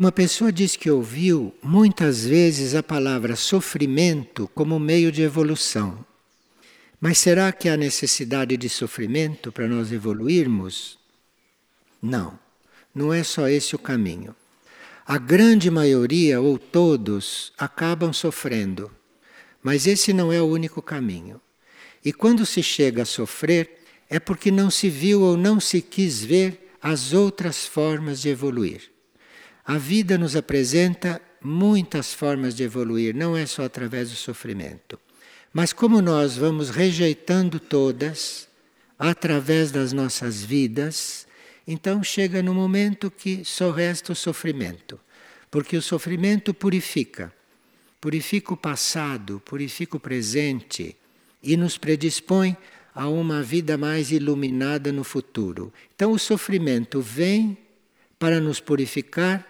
Uma pessoa diz que ouviu muitas vezes a palavra sofrimento como meio de evolução. Mas será que há necessidade de sofrimento para nós evoluirmos? Não, não é só esse o caminho. A grande maioria, ou todos, acabam sofrendo, mas esse não é o único caminho. E quando se chega a sofrer, é porque não se viu ou não se quis ver as outras formas de evoluir. A vida nos apresenta muitas formas de evoluir, não é só através do sofrimento. Mas como nós vamos rejeitando todas através das nossas vidas, então chega no momento que só resta o sofrimento, porque o sofrimento purifica. Purifica o passado, purifica o presente e nos predispõe a uma vida mais iluminada no futuro. Então o sofrimento vem para nos purificar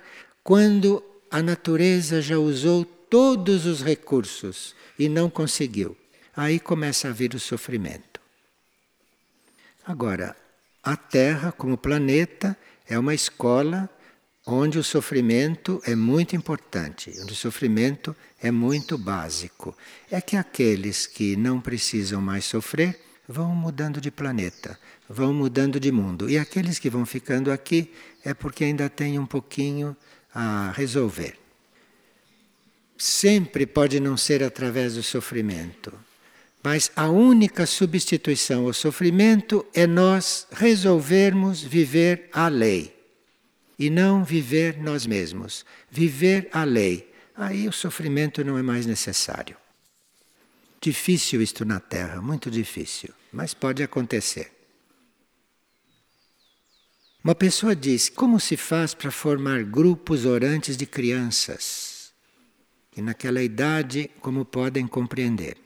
quando a natureza já usou todos os recursos e não conseguiu. Aí começa a vir o sofrimento. Agora, a Terra, como planeta, é uma escola onde o sofrimento é muito importante, onde o sofrimento é muito básico. É que aqueles que não precisam mais sofrer vão mudando de planeta, vão mudando de mundo. E aqueles que vão ficando aqui é porque ainda têm um pouquinho a resolver. Sempre pode não ser através do sofrimento, mas a única substituição ao sofrimento é nós resolvermos viver a lei e não viver nós mesmos, viver a lei. Aí o sofrimento não é mais necessário. Difícil isto na Terra, muito difícil, mas pode acontecer. Uma pessoa diz: como se faz para formar grupos orantes de crianças? E naquela idade, como podem compreender?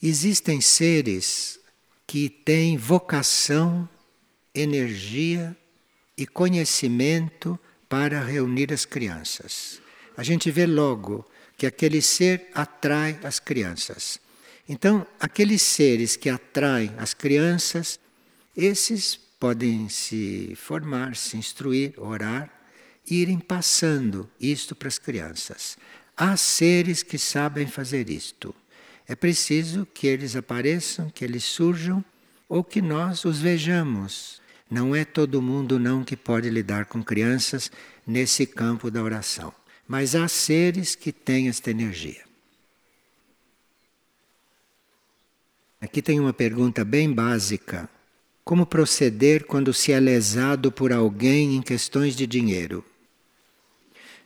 Existem seres que têm vocação, energia e conhecimento para reunir as crianças. A gente vê logo que aquele ser atrai as crianças. Então, aqueles seres que atraem as crianças, esses podem se formar, se instruir, orar, irem passando isto para as crianças. Há seres que sabem fazer isto. É preciso que eles apareçam, que eles surjam ou que nós os vejamos. Não é todo mundo não que pode lidar com crianças nesse campo da oração, mas há seres que têm esta energia. Aqui tem uma pergunta bem básica como proceder quando se é lesado por alguém em questões de dinheiro?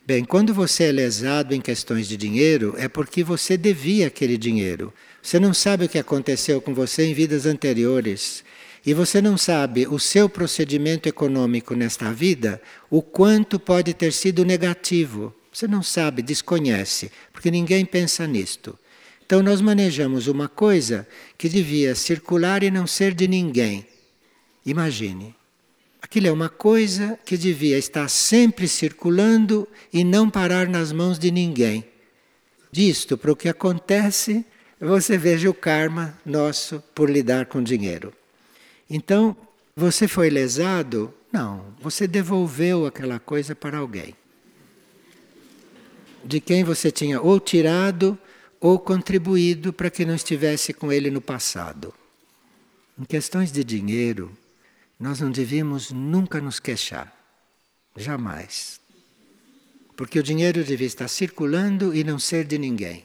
Bem, quando você é lesado em questões de dinheiro, é porque você devia aquele dinheiro. Você não sabe o que aconteceu com você em vidas anteriores. E você não sabe o seu procedimento econômico nesta vida, o quanto pode ter sido negativo. Você não sabe, desconhece, porque ninguém pensa nisto. Então nós manejamos uma coisa que devia circular e não ser de ninguém. Imagine. Aquilo é uma coisa que devia estar sempre circulando e não parar nas mãos de ninguém. Disto para o que acontece, você veja o karma nosso por lidar com dinheiro. Então, você foi lesado? Não, você devolveu aquela coisa para alguém. De quem você tinha ou tirado ou contribuído para que não estivesse com ele no passado. Em questões de dinheiro, nós não devíamos nunca nos queixar. Jamais. Porque o dinheiro devia estar circulando e não ser de ninguém.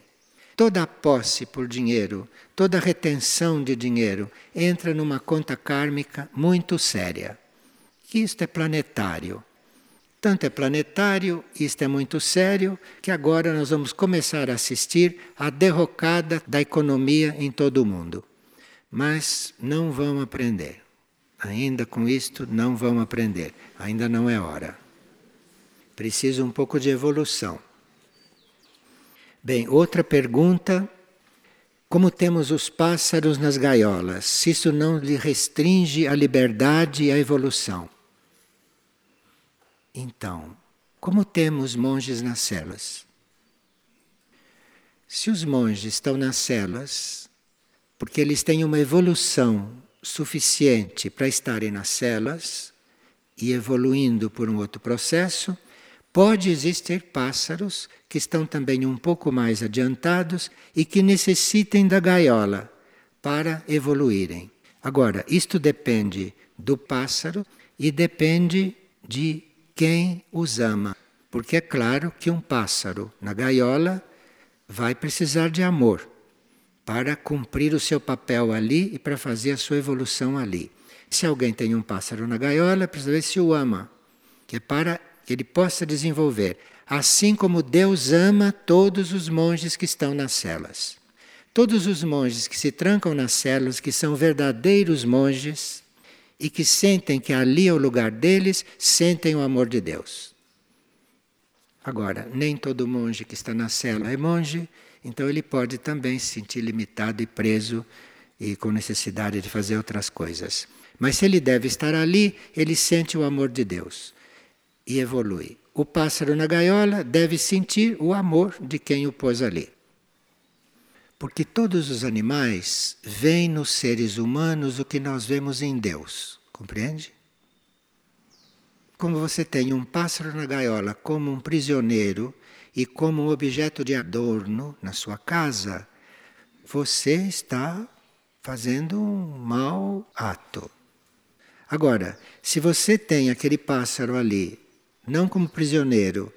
Toda posse por dinheiro, toda retenção de dinheiro entra numa conta kármica muito séria. Isto é planetário. Tanto é planetário, isto é muito sério, que agora nós vamos começar a assistir à derrocada da economia em todo o mundo. Mas não vão aprender. Ainda com isto não vão aprender, ainda não é hora. Precisa um pouco de evolução. Bem, outra pergunta: como temos os pássaros nas gaiolas? Se isso não lhe restringe a liberdade e a evolução? Então, como temos monges nas celas? Se os monges estão nas celas, porque eles têm uma evolução suficiente para estarem nas celas, e evoluindo por um outro processo, pode existir pássaros que estão também um pouco mais adiantados e que necessitem da gaiola para evoluírem. Agora, isto depende do pássaro e depende de quem os ama. Porque é claro que um pássaro na gaiola vai precisar de amor para cumprir o seu papel ali e para fazer a sua evolução ali. Se alguém tem um pássaro na gaiola, precisa ver se o ama, que é para que ele possa desenvolver. Assim como Deus ama todos os monges que estão nas celas. Todos os monges que se trancam nas celas, que são verdadeiros monges e que sentem que ali é o lugar deles, sentem o amor de Deus. Agora, nem todo monge que está na cela é monge, então ele pode também se sentir limitado e preso e com necessidade de fazer outras coisas. Mas se ele deve estar ali, ele sente o amor de Deus e evolui. O pássaro na gaiola deve sentir o amor de quem o pôs ali. Porque todos os animais veem nos seres humanos o que nós vemos em Deus, compreende? Como você tem um pássaro na gaiola como um prisioneiro e como um objeto de adorno na sua casa, você está fazendo um mau ato. Agora, se você tem aquele pássaro ali, não como prisioneiro,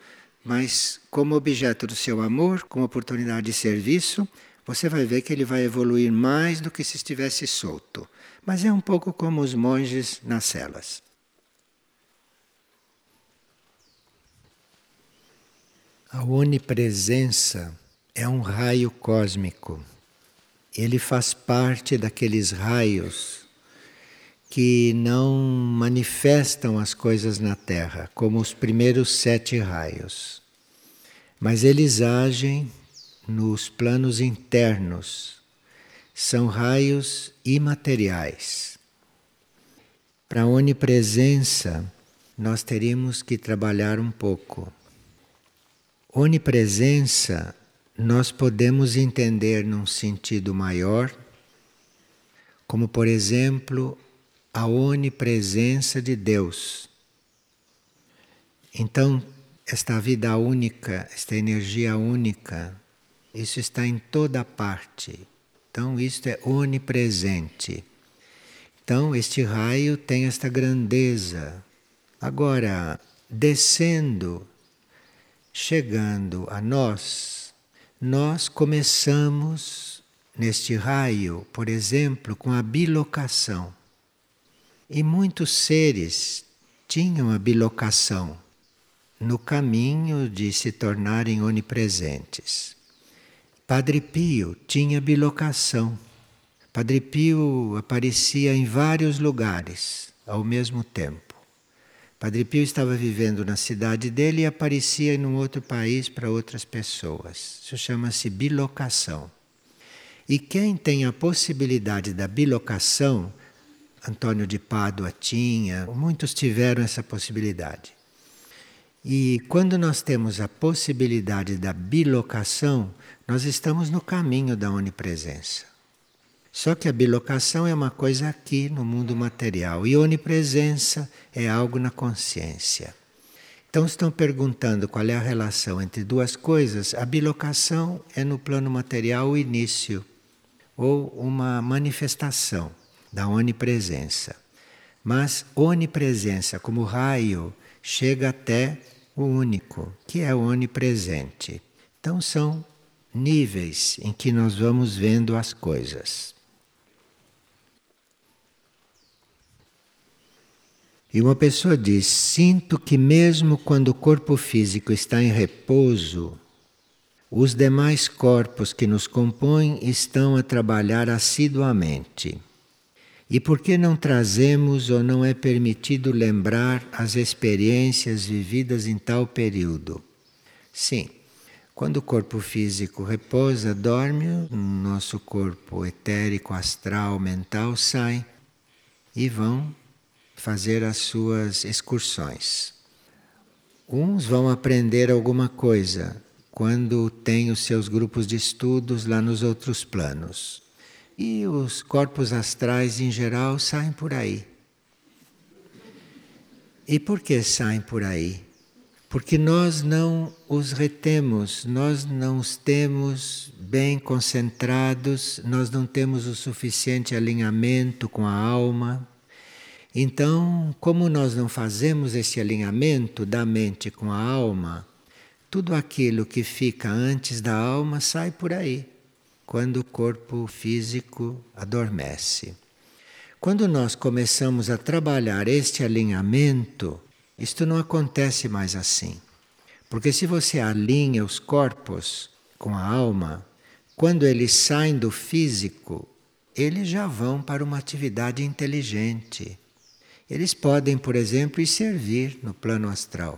mas como objeto do seu amor, como oportunidade de serviço, você vai ver que ele vai evoluir mais do que se estivesse solto. Mas é um pouco como os monges nas celas. A onipresença é um raio cósmico. Ele faz parte daqueles raios que não manifestam as coisas na Terra, como os primeiros sete raios. Mas eles agem nos planos internos. São raios imateriais. Para a onipresença, nós teríamos que trabalhar um pouco. Onipresença nós podemos entender num sentido maior, como por exemplo a onipresença de Deus. Então, esta vida única, esta energia única, isso está em toda parte. Então, isto é onipresente. Então, este raio tem esta grandeza. Agora, descendo chegando a nós, nós começamos neste raio, por exemplo, com a bilocação. E muitos seres tinham a bilocação no caminho de se tornarem onipresentes. Padre Pio tinha bilocação. Padre Pio aparecia em vários lugares ao mesmo tempo. Padre Pio estava vivendo na cidade dele e aparecia em um outro país para outras pessoas. Isso chama-se bilocação. E quem tem a possibilidade da bilocação, Antônio de Pádua tinha, muitos tiveram essa possibilidade. E quando nós temos a possibilidade da bilocação, nós estamos no caminho da onipresença. Só que a bilocação é uma coisa aqui no mundo material e onipresença é algo na consciência. Então estão perguntando qual é a relação entre duas coisas. A bilocação é no plano material o início ou uma manifestação da onipresença. Mas onipresença como raio chega até o único, que é onipresente. Então são níveis em que nós vamos vendo as coisas. E uma pessoa diz: Sinto que, mesmo quando o corpo físico está em repouso, os demais corpos que nos compõem estão a trabalhar assiduamente. E por que não trazemos ou não é permitido lembrar as experiências vividas em tal período? Sim, quando o corpo físico repousa, dorme, o nosso corpo etérico, astral, mental sai e vão fazer as suas excursões. Uns vão aprender alguma coisa quando têm os seus grupos de estudos lá nos outros planos. E os corpos astrais em geral saem por aí. E por que saem por aí? Porque nós não os retemos, nós não os temos bem concentrados, nós não temos o suficiente alinhamento com a alma. Então, como nós não fazemos esse alinhamento da mente com a alma, tudo aquilo que fica antes da alma sai por aí, quando o corpo físico adormece. Quando nós começamos a trabalhar este alinhamento, isto não acontece mais assim. Porque se você alinha os corpos com a alma, quando eles saem do físico, eles já vão para uma atividade inteligente. Eles podem, por exemplo, ir servir no plano astral.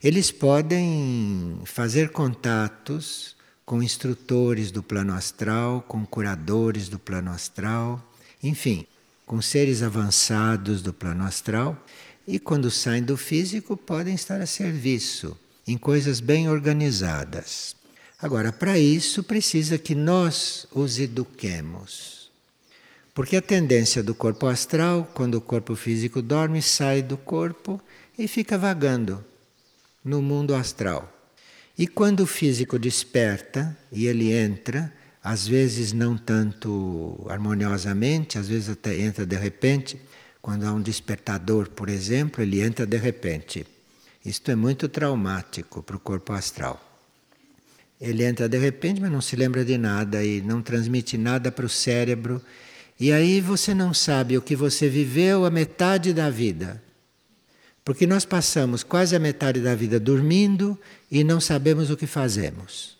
Eles podem fazer contatos com instrutores do plano astral, com curadores do plano astral, enfim, com seres avançados do plano astral e quando saem do físico podem estar a serviço em coisas bem organizadas. Agora, para isso precisa que nós os eduquemos. Porque a tendência do corpo astral, quando o corpo físico dorme, sai do corpo e fica vagando no mundo astral. E quando o físico desperta e ele entra, às vezes não tanto harmoniosamente, às vezes até entra de repente, quando há um despertador, por exemplo, ele entra de repente. Isto é muito traumático para o corpo astral. Ele entra de repente, mas não se lembra de nada e não transmite nada para o cérebro. E aí você não sabe o que você viveu a metade da vida. Porque nós passamos quase a metade da vida dormindo e não sabemos o que fazemos.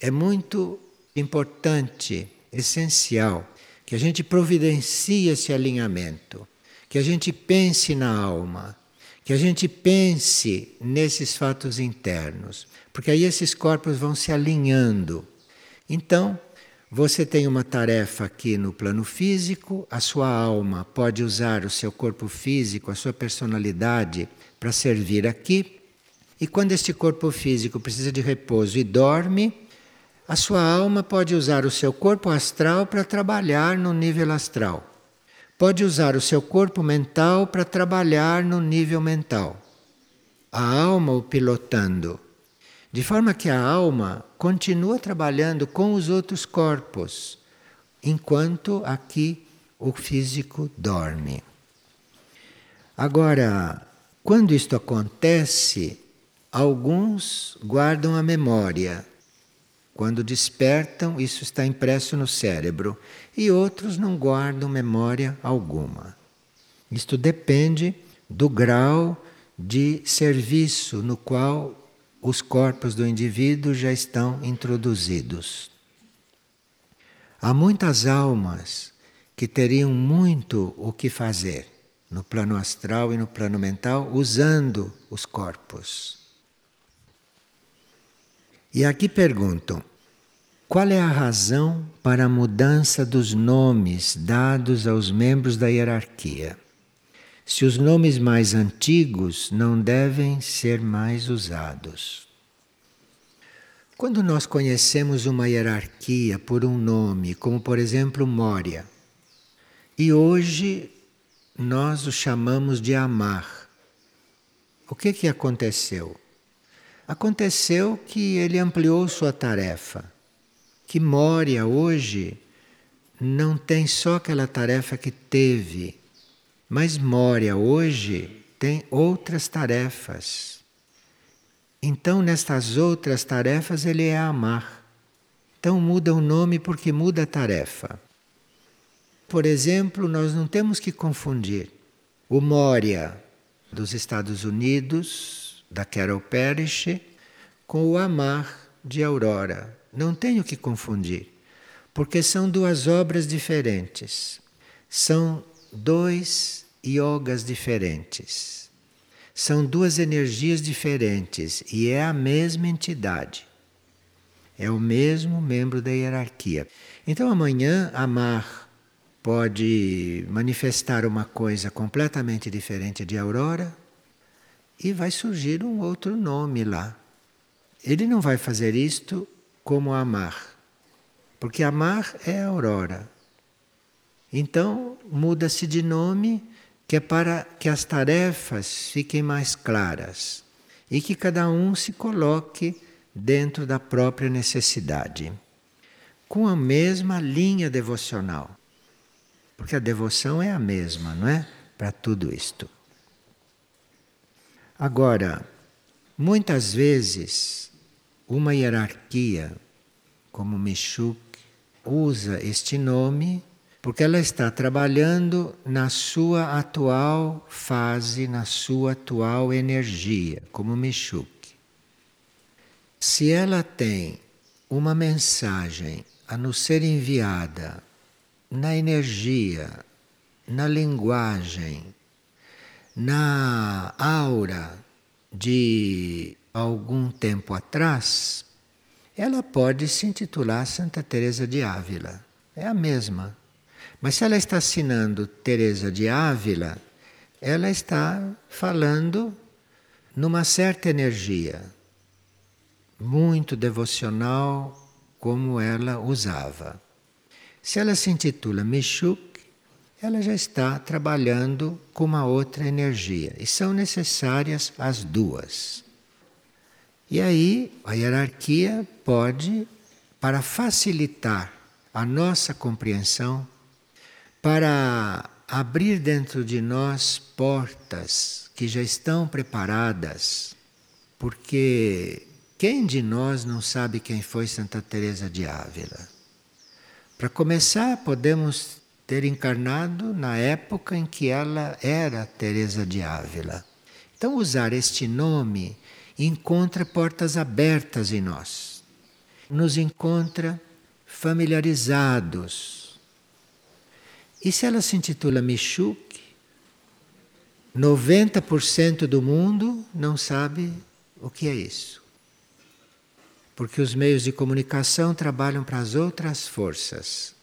É muito importante, essencial, que a gente providencie esse alinhamento que a gente pense na alma, que a gente pense nesses fatos internos, porque aí esses corpos vão se alinhando. Então, você tem uma tarefa aqui no plano físico, a sua alma pode usar o seu corpo físico, a sua personalidade para servir aqui. E quando este corpo físico precisa de repouso e dorme, a sua alma pode usar o seu corpo astral para trabalhar no nível astral pode usar o seu corpo mental para trabalhar no nível mental. A alma o pilotando. De forma que a alma continua trabalhando com os outros corpos, enquanto aqui o físico dorme. Agora, quando isto acontece, alguns guardam a memória quando despertam, isso está impresso no cérebro, e outros não guardam memória alguma. Isto depende do grau de serviço no qual os corpos do indivíduo já estão introduzidos. Há muitas almas que teriam muito o que fazer no plano astral e no plano mental usando os corpos. E aqui perguntam: qual é a razão para a mudança dos nomes dados aos membros da hierarquia? Se os nomes mais antigos não devem ser mais usados. Quando nós conhecemos uma hierarquia por um nome, como por exemplo Mória, e hoje nós o chamamos de Amar, o que, que aconteceu? Aconteceu que ele ampliou sua tarefa, que Moria hoje não tem só aquela tarefa que teve, mas Moria hoje tem outras tarefas. Então, nestas outras tarefas, ele é amar. Então, muda o nome porque muda a tarefa. Por exemplo, nós não temos que confundir o Moria dos Estados Unidos da Carol Parrish com o Amar de Aurora. Não tenho que confundir, porque são duas obras diferentes. São dois yogas diferentes. São duas energias diferentes e é a mesma entidade. É o mesmo membro da hierarquia. Então amanhã Amar pode manifestar uma coisa completamente diferente de Aurora, e vai surgir um outro nome lá. Ele não vai fazer isto como amar, porque amar é aurora. Então muda-se de nome que é para que as tarefas fiquem mais claras e que cada um se coloque dentro da própria necessidade, com a mesma linha devocional. Porque a devoção é a mesma, não é? Para tudo isto. Agora, muitas vezes, uma hierarquia, como Michuk, usa este nome porque ela está trabalhando na sua atual fase, na sua atual energia, como Michuk. Se ela tem uma mensagem a nos ser enviada na energia, na linguagem, na aura de algum tempo atrás, ela pode se intitular Santa Teresa de Ávila. É a mesma. Mas se ela está assinando Teresa de Ávila, ela está falando numa certa energia, muito devocional, como ela usava. Se ela se intitula Mishuk, ela já está trabalhando com uma outra energia e são necessárias as duas. E aí a hierarquia pode, para facilitar a nossa compreensão, para abrir dentro de nós portas que já estão preparadas, porque quem de nós não sabe quem foi Santa Teresa de Ávila? Para começar, podemos ter encarnado na época em que ela era Teresa de Ávila. Então usar este nome encontra portas abertas em nós. Nos encontra familiarizados. E se ela se intitula Michuk, 90% do mundo não sabe o que é isso. Porque os meios de comunicação trabalham para as outras forças.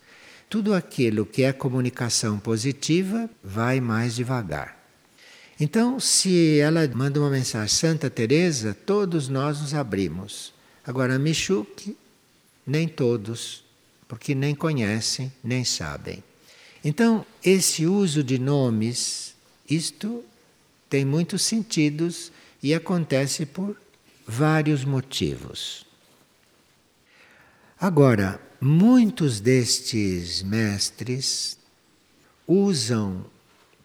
Tudo aquilo que é comunicação positiva vai mais devagar. Então, se ela manda uma mensagem Santa Teresa, todos nós nos abrimos. Agora, Michuk, nem todos, porque nem conhecem, nem sabem. Então, esse uso de nomes, isto tem muitos sentidos e acontece por vários motivos. Agora, Muitos destes mestres usam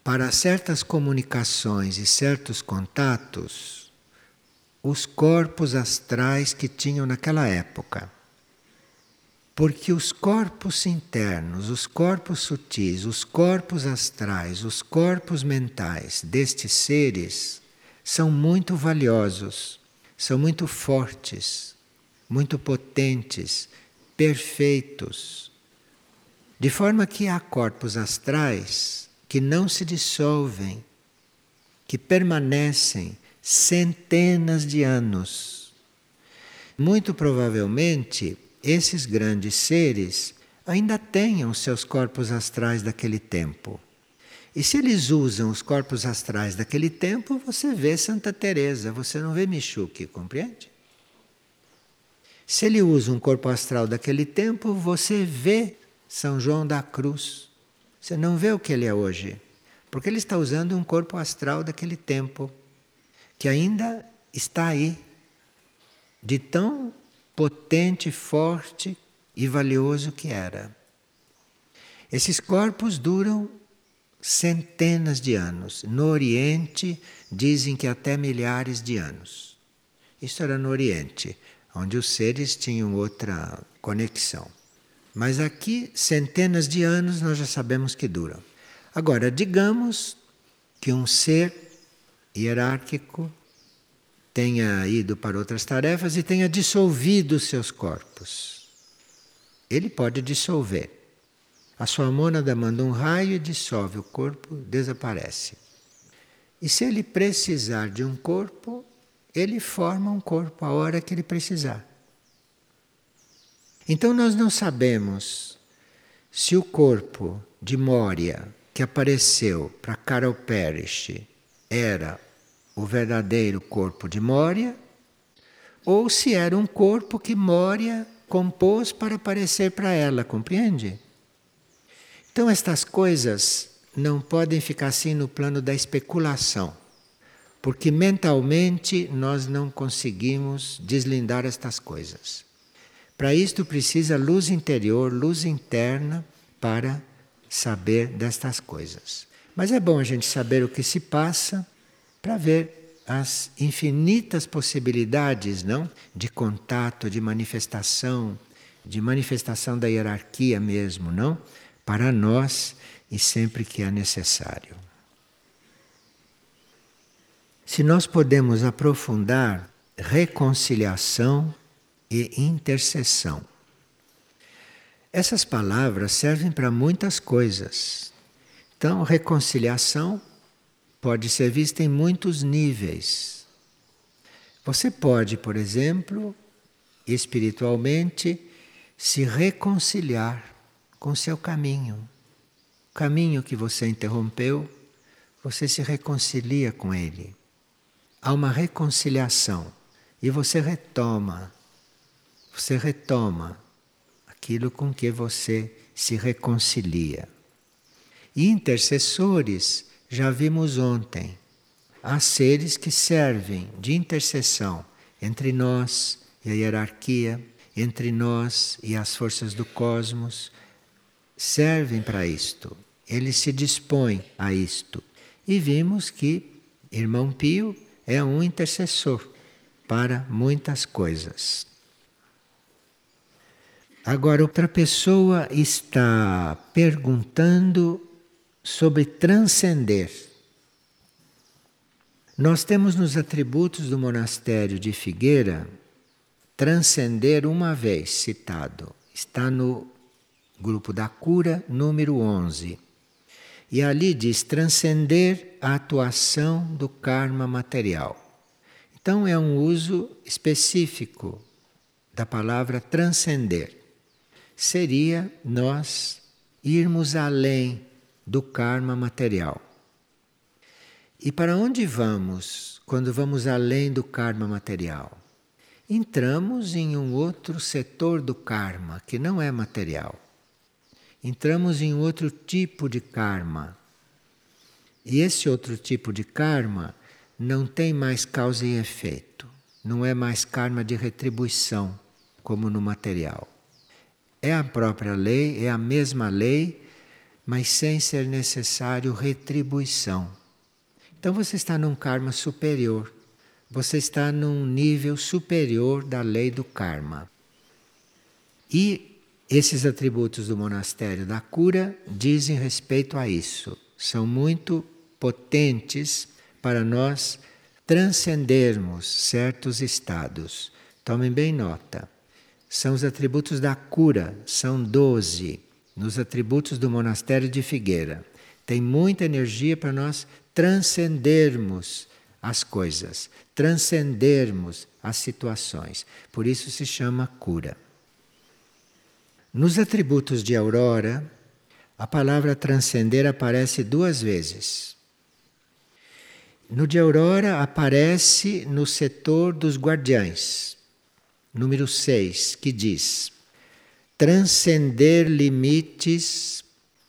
para certas comunicações e certos contatos os corpos astrais que tinham naquela época. Porque os corpos internos, os corpos sutis, os corpos astrais, os corpos mentais destes seres são muito valiosos, são muito fortes, muito potentes perfeitos. De forma que há corpos astrais que não se dissolvem, que permanecem centenas de anos. Muito provavelmente, esses grandes seres ainda tenham seus corpos astrais daquele tempo. E se eles usam os corpos astrais daquele tempo, você vê Santa Teresa, você não vê Michuque, compreende? Se ele usa um corpo astral daquele tempo, você vê São João da Cruz. Você não vê o que ele é hoje, porque ele está usando um corpo astral daquele tempo, que ainda está aí, de tão potente, forte e valioso que era. Esses corpos duram centenas de anos. No Oriente, dizem que até milhares de anos. Isso era no Oriente onde os seres tinham outra conexão. Mas aqui, centenas de anos, nós já sabemos que duram. Agora, digamos que um ser hierárquico tenha ido para outras tarefas e tenha dissolvido seus corpos. Ele pode dissolver. A sua mônada manda um raio e dissolve o corpo, desaparece. E se ele precisar de um corpo, ele forma um corpo a hora que ele precisar. Então nós não sabemos se o corpo de Moria que apareceu para Carol Perish era o verdadeiro corpo de Moria ou se era um corpo que Moria compôs para aparecer para ela, compreende? Então estas coisas não podem ficar assim no plano da especulação, porque mentalmente nós não conseguimos deslindar estas coisas. Para isto precisa luz interior, luz interna para saber destas coisas. Mas é bom a gente saber o que se passa para ver as infinitas possibilidades, não, de contato, de manifestação, de manifestação da hierarquia mesmo, não, para nós e sempre que é necessário. Se nós podemos aprofundar reconciliação e intercessão. Essas palavras servem para muitas coisas. Então, reconciliação pode ser vista em muitos níveis. Você pode, por exemplo, espiritualmente, se reconciliar com seu caminho. O caminho que você interrompeu, você se reconcilia com ele. Há uma reconciliação e você retoma. Você retoma aquilo com que você se reconcilia. E intercessores, já vimos ontem, há seres que servem de intercessão entre nós e a hierarquia, entre nós e as forças do cosmos, servem para isto. Eles se dispõem a isto. E vimos que irmão Pio é um intercessor para muitas coisas. Agora, outra pessoa está perguntando sobre transcender. Nós temos nos atributos do monastério de Figueira transcender uma vez citado. Está no grupo da cura, número 11. E ali diz transcender a atuação do karma material. Então é um uso específico da palavra transcender seria nós irmos além do karma material. E para onde vamos quando vamos além do karma material? Entramos em um outro setor do karma que não é material. Entramos em outro tipo de karma. E esse outro tipo de karma não tem mais causa e efeito. Não é mais karma de retribuição, como no material. É a própria lei, é a mesma lei, mas sem ser necessário retribuição. Então você está num karma superior. Você está num nível superior da lei do karma. E esses atributos do monastério da cura dizem respeito a isso. São muito potentes para nós transcendermos certos estados. Tomem bem nota são os atributos da cura, são doze, nos atributos do monastério de Figueira. Tem muita energia para nós transcendermos as coisas, transcendermos as situações. Por isso se chama cura. Nos atributos de Aurora, a palavra transcender aparece duas vezes. No de Aurora aparece no setor dos guardiães número 6, que diz: transcender limites,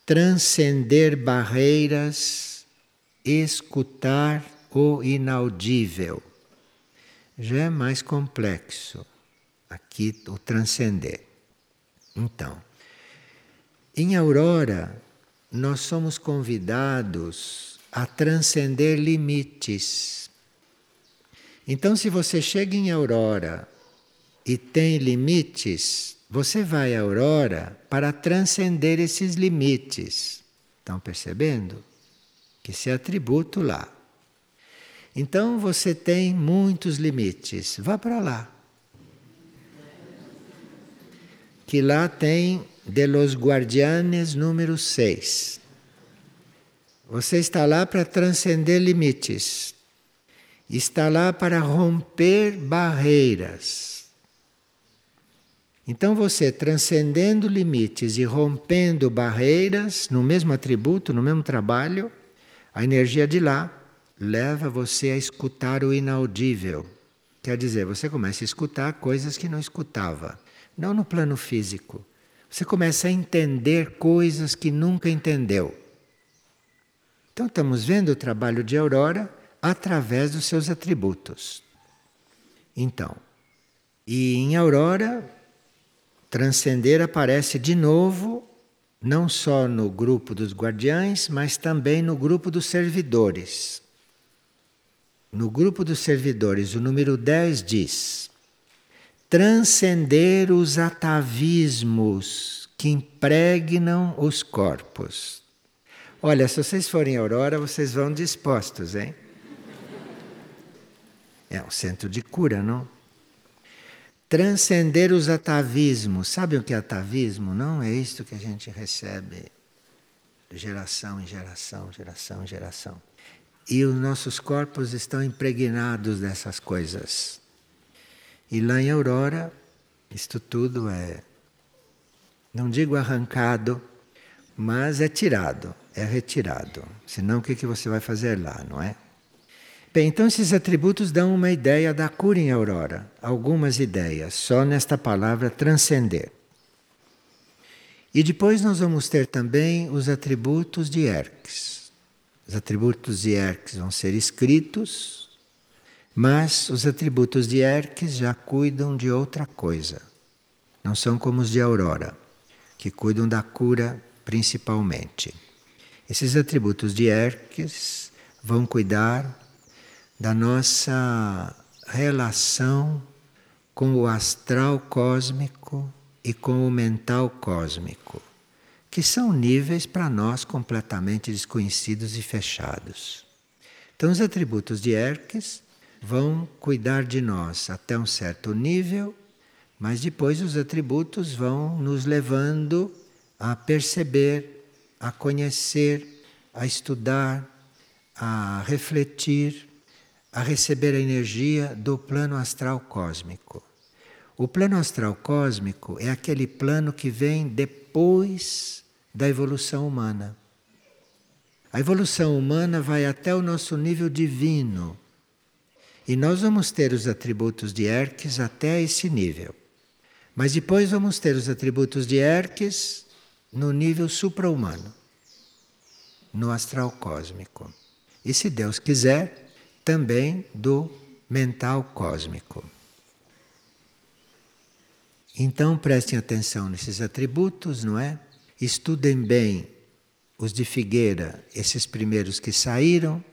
transcender barreiras, escutar o inaudível. Já é mais complexo aqui o transcender. Então, em Aurora, nós somos convidados a transcender limites. Então, se você chega em Aurora e tem limites, você vai à aurora para transcender esses limites. Estão percebendo? Que esse atributo lá. Então você tem muitos limites. Vá para lá. Que lá tem de los guardianes número 6. Você está lá para transcender limites. Está lá para romper barreiras. Então você transcendendo limites e rompendo barreiras no mesmo atributo, no mesmo trabalho, a energia de lá leva você a escutar o inaudível. Quer dizer, você começa a escutar coisas que não escutava, não no plano físico. Você começa a entender coisas que nunca entendeu. Então estamos vendo o trabalho de Aurora através dos seus atributos. Então, e em Aurora, transcender aparece de novo, não só no grupo dos guardiães, mas também no grupo dos servidores. No grupo dos servidores, o número 10 diz: transcender os atavismos que impregnam os corpos. Olha, se vocês forem Aurora, vocês vão dispostos, hein? É um centro de cura, não? Transcender os atavismos. Sabe o que é atavismo? Não é isto que a gente recebe geração em geração, geração em geração. E os nossos corpos estão impregnados dessas coisas. E lá em Aurora, isto tudo é, não digo arrancado, mas é tirado, é retirado. Senão o que você vai fazer lá, não é? Bem, então esses atributos dão uma ideia da cura em Aurora. Algumas ideias, só nesta palavra transcender. E depois nós vamos ter também os atributos de Erques. Os atributos de Hermes vão ser escritos, mas os atributos de Hermes já cuidam de outra coisa. Não são como os de Aurora, que cuidam da cura principalmente. Esses atributos de Hermes vão cuidar da nossa relação com o astral cósmico e com o mental cósmico que são níveis para nós completamente desconhecidos e fechados. Então, os atributos de Hermes vão cuidar de nós até um certo nível, mas depois os atributos vão nos levando a perceber, a conhecer, a estudar, a refletir, a receber a energia do plano astral cósmico. O plano astral cósmico é aquele plano que vem depois da evolução humana. A evolução humana vai até o nosso nível divino. E nós vamos ter os atributos de Hermes até esse nível. Mas depois vamos ter os atributos de Hermes no nível supra-humano, no astral cósmico. E se Deus quiser, também do mental cósmico. Então prestem atenção nesses atributos, não é? Estudem bem os de Figueira, esses primeiros que saíram,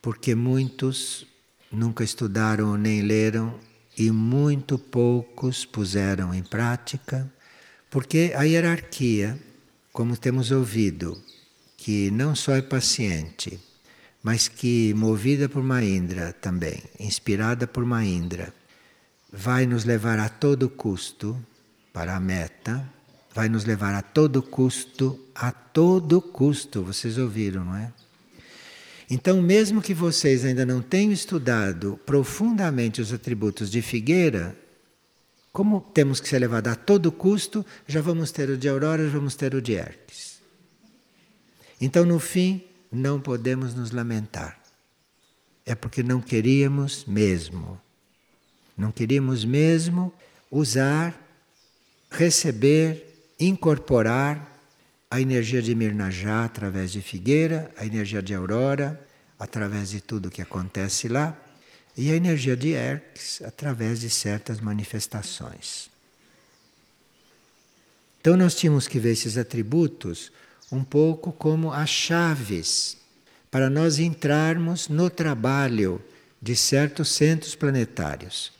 porque muitos nunca estudaram nem leram e muito poucos puseram em prática, porque a hierarquia, como temos ouvido, que não só é paciente, mas que movida por Maindra também, inspirada por Maindra, vai nos levar a todo custo para a meta vai nos levar a todo custo, a todo custo, vocês ouviram, não é? Então, mesmo que vocês ainda não tenham estudado profundamente os atributos de Figueira, como temos que ser levados a todo custo, já vamos ter o de Aurora, já vamos ter o de Hermes. Então, no fim, não podemos nos lamentar. É porque não queríamos mesmo. Não queríamos mesmo usar, receber incorporar a energia de Mirnajá através de Figueira, a energia de Aurora através de tudo que acontece lá e a energia de Hermes através de certas manifestações. Então nós tínhamos que ver esses atributos um pouco como as chaves para nós entrarmos no trabalho de certos centros planetários.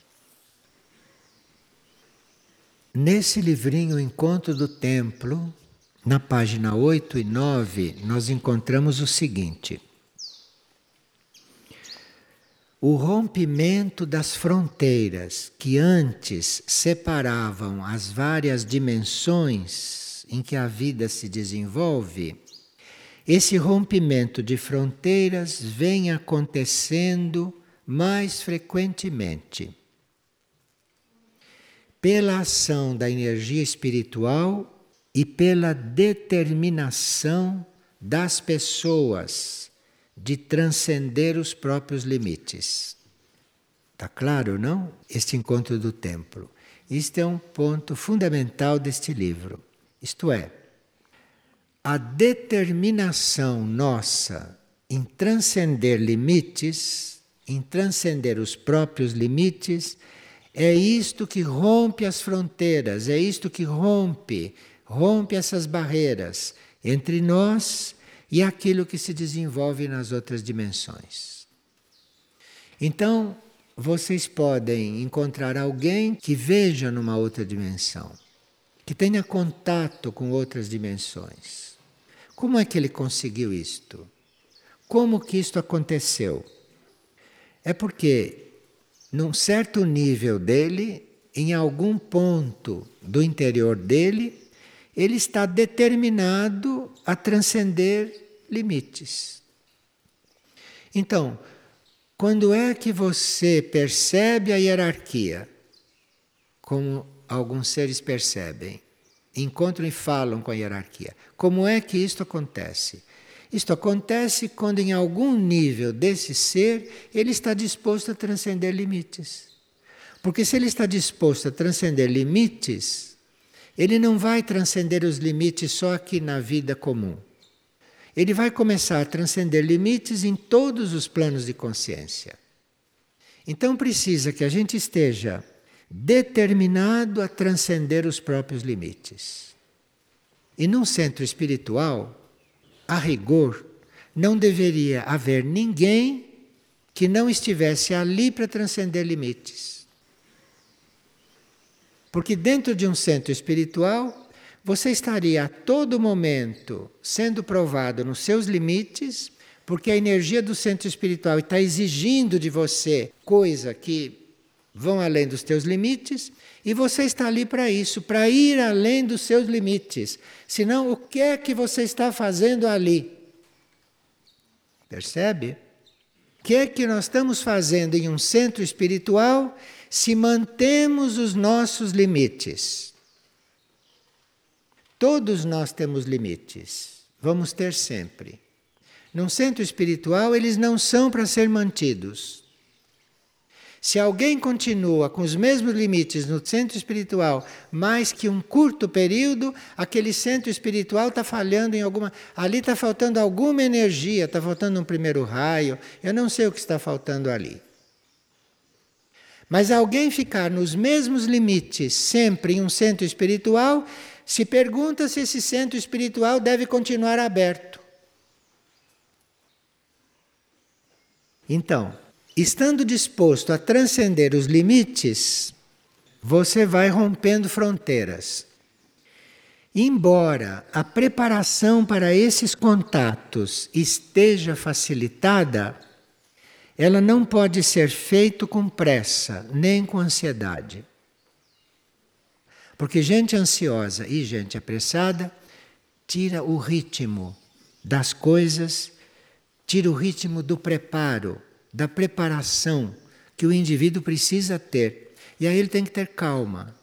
Nesse livrinho Encontro do Templo, na página 8 e 9, nós encontramos o seguinte: O rompimento das fronteiras que antes separavam as várias dimensões em que a vida se desenvolve, esse rompimento de fronteiras vem acontecendo mais frequentemente pela ação da energia espiritual e pela determinação das pessoas de transcender os próprios limites. Está claro, não? Este encontro do templo. Isto é um ponto fundamental deste livro. Isto é, a determinação nossa em transcender limites, em transcender os próprios limites, é isto que rompe as fronteiras, é isto que rompe, rompe essas barreiras entre nós e aquilo que se desenvolve nas outras dimensões. Então, vocês podem encontrar alguém que veja numa outra dimensão, que tenha contato com outras dimensões. Como é que ele conseguiu isto? Como que isto aconteceu? É porque, num certo nível dele, em algum ponto do interior dele, ele está determinado a transcender limites. Então, quando é que você percebe a hierarquia, como alguns seres percebem, encontram e falam com a hierarquia? Como é que isto acontece? Isto acontece quando, em algum nível desse ser, ele está disposto a transcender limites. Porque se ele está disposto a transcender limites, ele não vai transcender os limites só aqui na vida comum ele vai começar a transcender limites em todos os planos de consciência. Então precisa que a gente esteja determinado a transcender os próprios limites. E num centro espiritual, a rigor, não deveria haver ninguém que não estivesse ali para transcender limites. Porque dentro de um centro espiritual você estaria a todo momento sendo provado nos seus limites, porque a energia do centro espiritual está exigindo de você coisa que vão além dos teus limites, e você está ali para isso, para ir além dos seus limites. Senão, o que é que você está fazendo ali? Percebe? O que é que nós estamos fazendo em um centro espiritual se mantemos os nossos limites? Todos nós temos limites, vamos ter sempre. Num centro espiritual, eles não são para ser mantidos. Se alguém continua com os mesmos limites no centro espiritual mais que um curto período, aquele centro espiritual está falhando em alguma. Ali está faltando alguma energia, está faltando um primeiro raio, eu não sei o que está faltando ali. Mas alguém ficar nos mesmos limites sempre em um centro espiritual, se pergunta se esse centro espiritual deve continuar aberto. Então, estando disposto a transcender os limites, você vai rompendo fronteiras. Embora a preparação para esses contatos esteja facilitada, ela não pode ser feita com pressa, nem com ansiedade. Porque gente ansiosa e gente apressada tira o ritmo das coisas, tira o ritmo do preparo, da preparação que o indivíduo precisa ter. E aí ele tem que ter calma.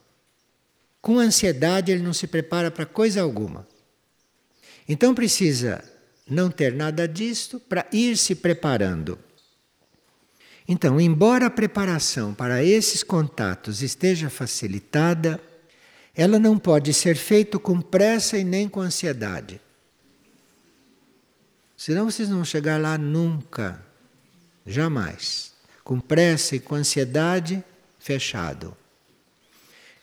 Com ansiedade ele não se prepara para coisa alguma. Então precisa não ter nada disto para ir se preparando. Então, embora a preparação para esses contatos esteja facilitada, ela não pode ser feita com pressa e nem com ansiedade. Senão vocês não vão chegar lá nunca, jamais. Com pressa e com ansiedade, fechado.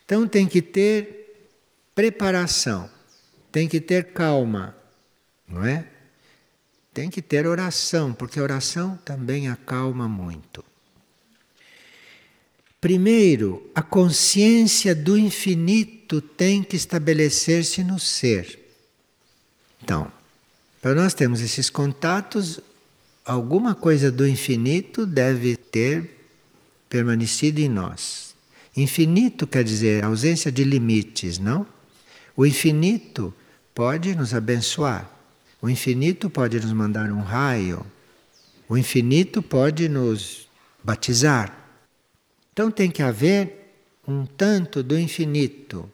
Então tem que ter preparação, tem que ter calma, não é? Tem que ter oração, porque a oração também acalma muito. Primeiro, a consciência do infinito tem que estabelecer-se no ser. Então, para nós termos esses contatos, alguma coisa do infinito deve ter permanecido em nós. Infinito quer dizer ausência de limites, não? O infinito pode nos abençoar. O infinito pode nos mandar um raio. O infinito pode nos batizar. Então tem que haver um tanto do infinito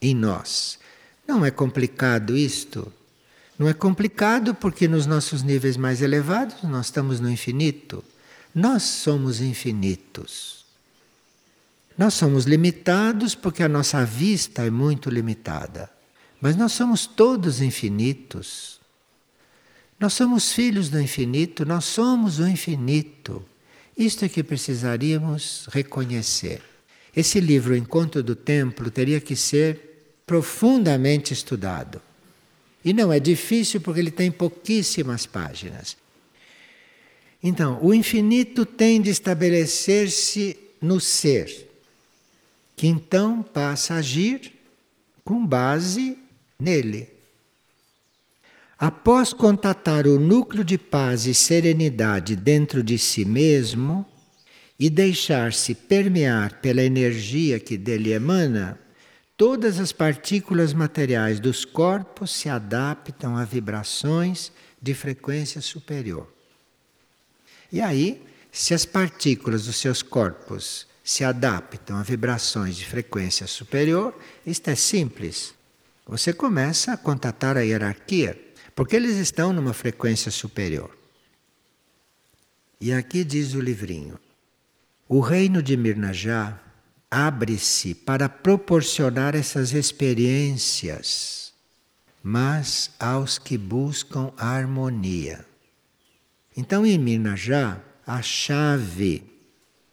em nós. Não é complicado isto. Não é complicado porque nos nossos níveis mais elevados nós estamos no infinito. Nós somos infinitos. Nós somos limitados porque a nossa vista é muito limitada. Mas nós somos todos infinitos. Nós somos filhos do infinito, nós somos o infinito. Isto é que precisaríamos reconhecer. Esse livro, Encontro do Templo, teria que ser profundamente estudado. E não é difícil porque ele tem pouquíssimas páginas. Então, o infinito tem de estabelecer-se no ser, que então passa a agir com base nele. Após contatar o núcleo de paz e serenidade dentro de si mesmo e deixar-se permear pela energia que dele emana, todas as partículas materiais dos corpos se adaptam a vibrações de frequência superior. E aí, se as partículas dos seus corpos se adaptam a vibrações de frequência superior, isto é simples. Você começa a contatar a hierarquia, porque eles estão numa frequência superior. E aqui diz o livrinho: o reino de Mirnajá abre-se para proporcionar essas experiências, mas aos que buscam a harmonia. Então, em Mirnajá, a chave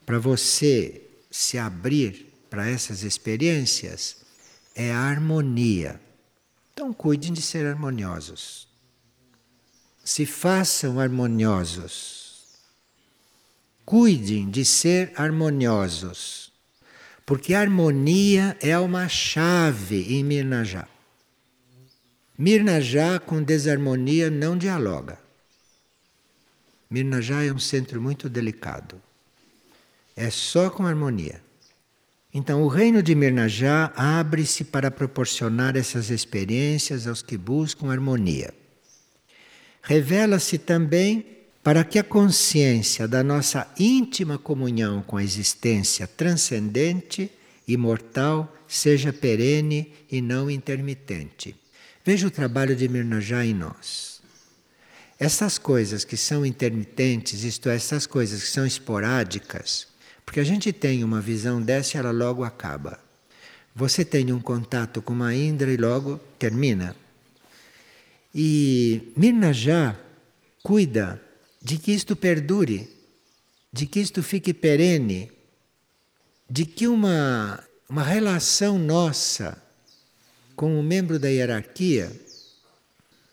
para você se abrir para essas experiências é a harmonia. Então, cuidem de ser harmoniosos. Se façam harmoniosos. Cuidem de ser harmoniosos. Porque harmonia é uma chave em Mirnajá. Mirnajá com desarmonia não dialoga. Mirnajá é um centro muito delicado. É só com harmonia. Então, o reino de Mirnajá abre-se para proporcionar essas experiências aos que buscam harmonia. Revela-se também para que a consciência da nossa íntima comunhão com a existência transcendente, imortal, seja perene e não intermitente. Veja o trabalho de Mirnajá em nós. Essas coisas que são intermitentes, isto é, essas coisas que são esporádicas, porque a gente tem uma visão dessa e ela logo acaba. Você tem um contato com uma Indra e logo termina. E Mirna já cuida de que isto perdure, de que isto fique perene, de que uma, uma relação nossa com um membro da hierarquia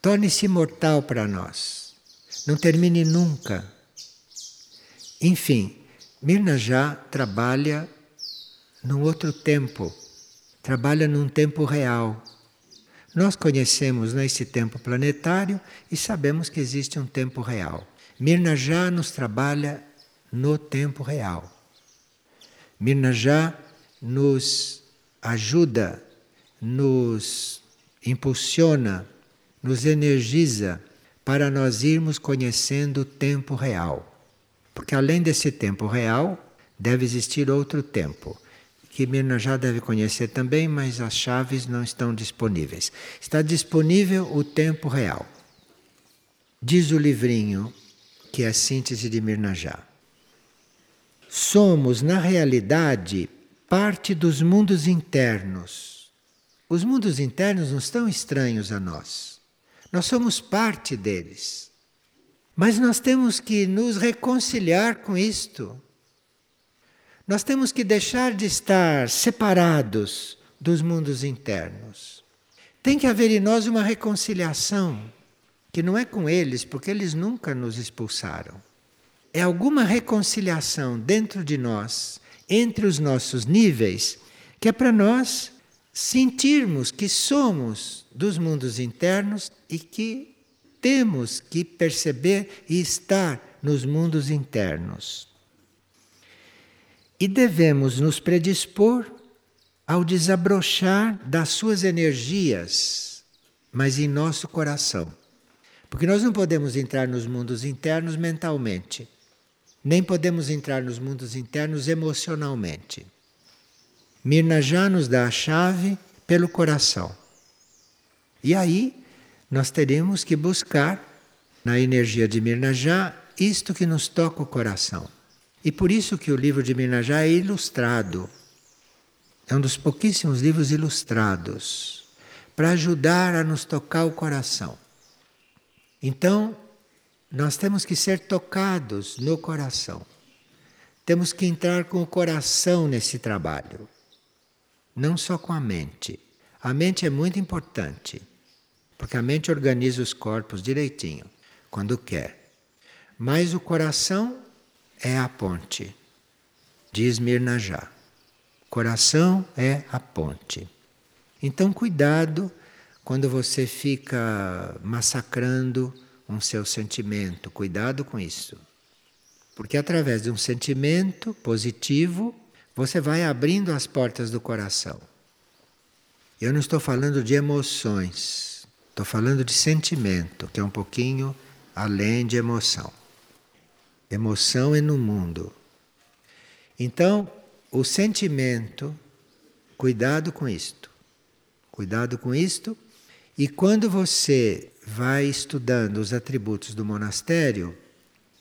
torne-se imortal para nós. Não termine nunca. Enfim, Mirna já trabalha num outro tempo, trabalha num tempo real. Nós conhecemos nesse tempo planetário e sabemos que existe um tempo real. Mirna já nos trabalha no tempo real. Mirna já nos ajuda, nos impulsiona nos energiza para nós irmos conhecendo o tempo real. Porque além desse tempo real, deve existir outro tempo, que Mirna já deve conhecer também, mas as chaves não estão disponíveis. Está disponível o tempo real. Diz o livrinho, que é a síntese de Mirna já. Somos, na realidade, parte dos mundos internos. Os mundos internos não estão estranhos a nós. Nós somos parte deles. Mas nós temos que nos reconciliar com isto. Nós temos que deixar de estar separados dos mundos internos. Tem que haver em nós uma reconciliação, que não é com eles, porque eles nunca nos expulsaram. É alguma reconciliação dentro de nós, entre os nossos níveis, que é para nós sentirmos que somos dos mundos internos e que temos que perceber e estar nos mundos internos. E devemos nos predispor ao desabrochar das suas energias, mas em nosso coração. Porque nós não podemos entrar nos mundos internos mentalmente, nem podemos entrar nos mundos internos emocionalmente. Mirna já nos dá a chave pelo coração. E aí nós teremos que buscar na energia de Mirna já isto que nos toca o coração. E por isso que o livro de Mirna já é ilustrado. É um dos pouquíssimos livros ilustrados para ajudar a nos tocar o coração. Então, Nós temos que ser tocados no coração. Temos que entrar com o coração nesse trabalho, não só com a mente. A mente é muito importante, porque a mente organiza os corpos direitinho, quando quer. Mas o coração é a ponte, diz Mirna já. Coração é a ponte. Então, cuidado quando você fica massacrando um seu sentimento, cuidado com isso. Porque através de um sentimento positivo, você vai abrindo as portas do coração. Eu não estou falando de emoções, estou falando de sentimento, que é um pouquinho além de emoção. Emoção é no mundo. Então, o sentimento, cuidado com isto. Cuidado com isto. E quando você vai estudando os atributos do monastério,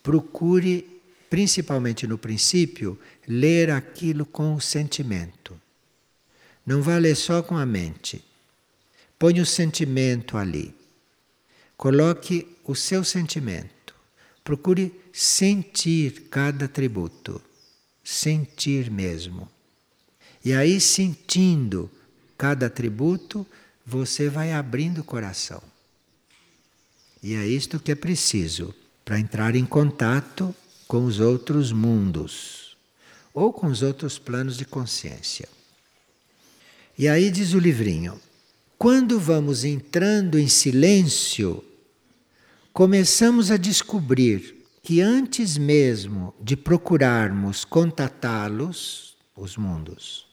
procure, principalmente no princípio, ler aquilo com o sentimento. Não vá ler só com a mente. Põe o sentimento ali. Coloque o seu sentimento. Procure sentir cada atributo. Sentir mesmo. E aí, sentindo cada atributo, você vai abrindo o coração. E é isto que é preciso para entrar em contato com os outros mundos ou com os outros planos de consciência. E aí diz o livrinho: quando vamos entrando em silêncio, começamos a descobrir que antes mesmo de procurarmos contatá-los, os mundos,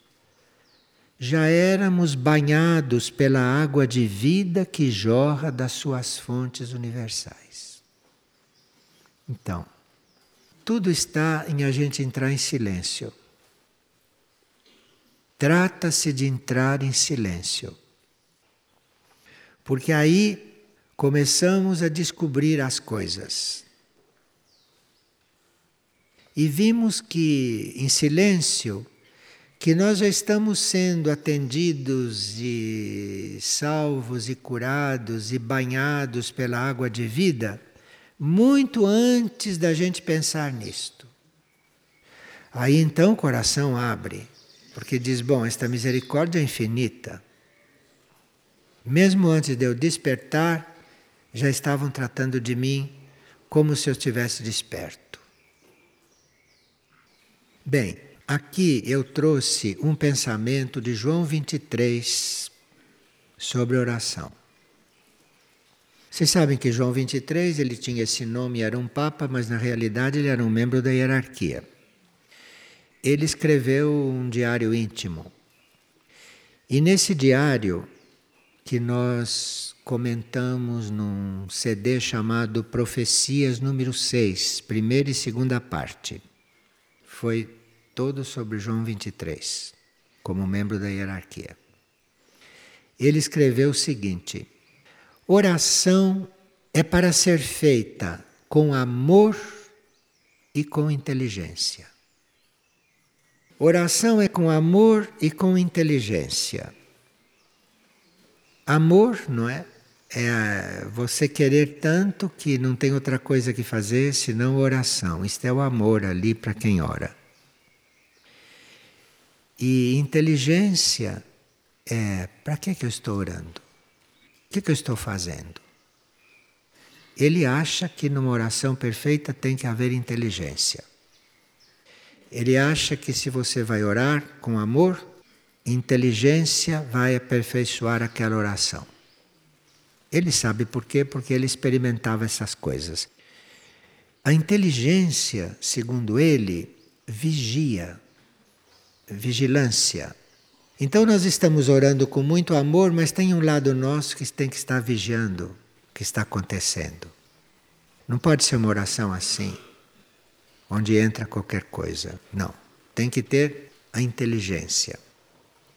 já éramos banhados pela água de vida que jorra das suas fontes universais. Então, tudo está em a gente entrar em silêncio. Trata-se de entrar em silêncio. Porque aí começamos a descobrir as coisas. E vimos que em silêncio que nós já estamos sendo atendidos e salvos e curados e banhados pela água de vida muito antes da gente pensar nisto. Aí então o coração abre, porque diz: bom, esta misericórdia é infinita. Mesmo antes de eu despertar, já estavam tratando de mim como se eu estivesse desperto. Bem, Aqui eu trouxe um pensamento de João 23 sobre oração. Vocês sabem que João 23 ele tinha esse nome, era um papa, mas na realidade ele era um membro da hierarquia. Ele escreveu um diário íntimo. E nesse diário, que nós comentamos num CD chamado Profecias número 6, primeira e segunda parte, foi todo sobre João 23, como membro da hierarquia. Ele escreveu o seguinte: oração é para ser feita com amor e com inteligência. Oração é com amor e com inteligência. Amor, não é? É você querer tanto que não tem outra coisa que fazer senão oração. Isto é o amor ali para quem ora. E inteligência é para que, que eu estou orando? O que, que eu estou fazendo? Ele acha que numa oração perfeita tem que haver inteligência. Ele acha que se você vai orar com amor, inteligência vai aperfeiçoar aquela oração. Ele sabe por quê? Porque ele experimentava essas coisas. A inteligência, segundo ele, vigia vigilância. Então nós estamos orando com muito amor, mas tem um lado nosso que tem que estar vigiando o que está acontecendo. Não pode ser uma oração assim, onde entra qualquer coisa. Não. Tem que ter a inteligência.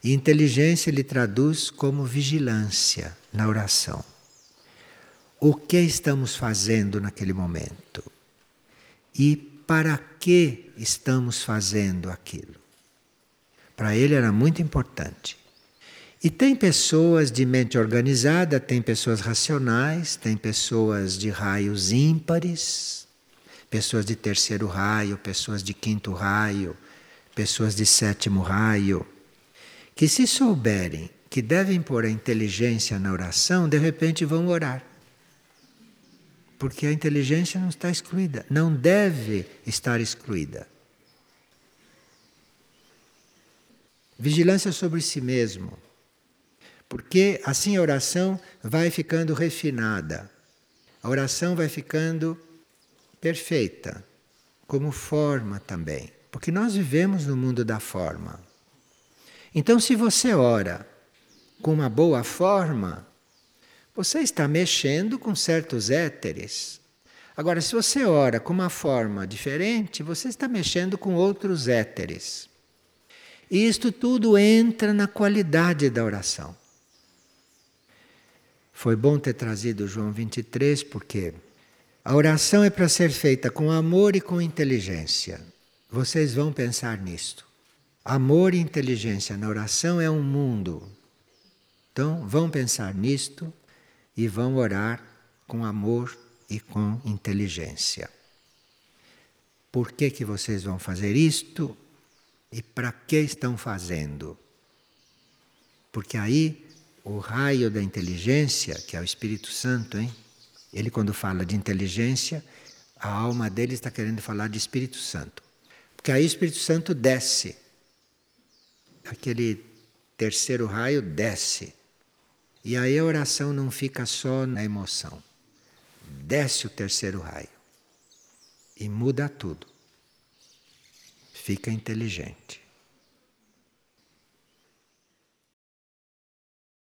E inteligência ele traduz como vigilância na oração. O que estamos fazendo naquele momento? E para que estamos fazendo aquilo? Para ele era muito importante. E tem pessoas de mente organizada, tem pessoas racionais, tem pessoas de raios ímpares, pessoas de terceiro raio, pessoas de quinto raio, pessoas de sétimo raio, que se souberem que devem pôr a inteligência na oração, de repente vão orar. Porque a inteligência não está excluída, não deve estar excluída. Vigilância sobre si mesmo. Porque assim a oração vai ficando refinada. A oração vai ficando perfeita, como forma também. Porque nós vivemos no mundo da forma. Então, se você ora com uma boa forma, você está mexendo com certos éteres. Agora, se você ora com uma forma diferente, você está mexendo com outros éteres. E isto tudo entra na qualidade da oração. Foi bom ter trazido João 23, porque a oração é para ser feita com amor e com inteligência. Vocês vão pensar nisto. Amor e inteligência na oração é um mundo. Então, vão pensar nisto e vão orar com amor e com inteligência. Por que, que vocês vão fazer isto e para que estão fazendo? Porque aí o raio da inteligência, que é o Espírito Santo, hein? Ele quando fala de inteligência, a alma dele está querendo falar de Espírito Santo. Porque aí o Espírito Santo desce. Aquele terceiro raio desce. E aí a oração não fica só na emoção. Desce o terceiro raio. E muda tudo. Fica inteligente.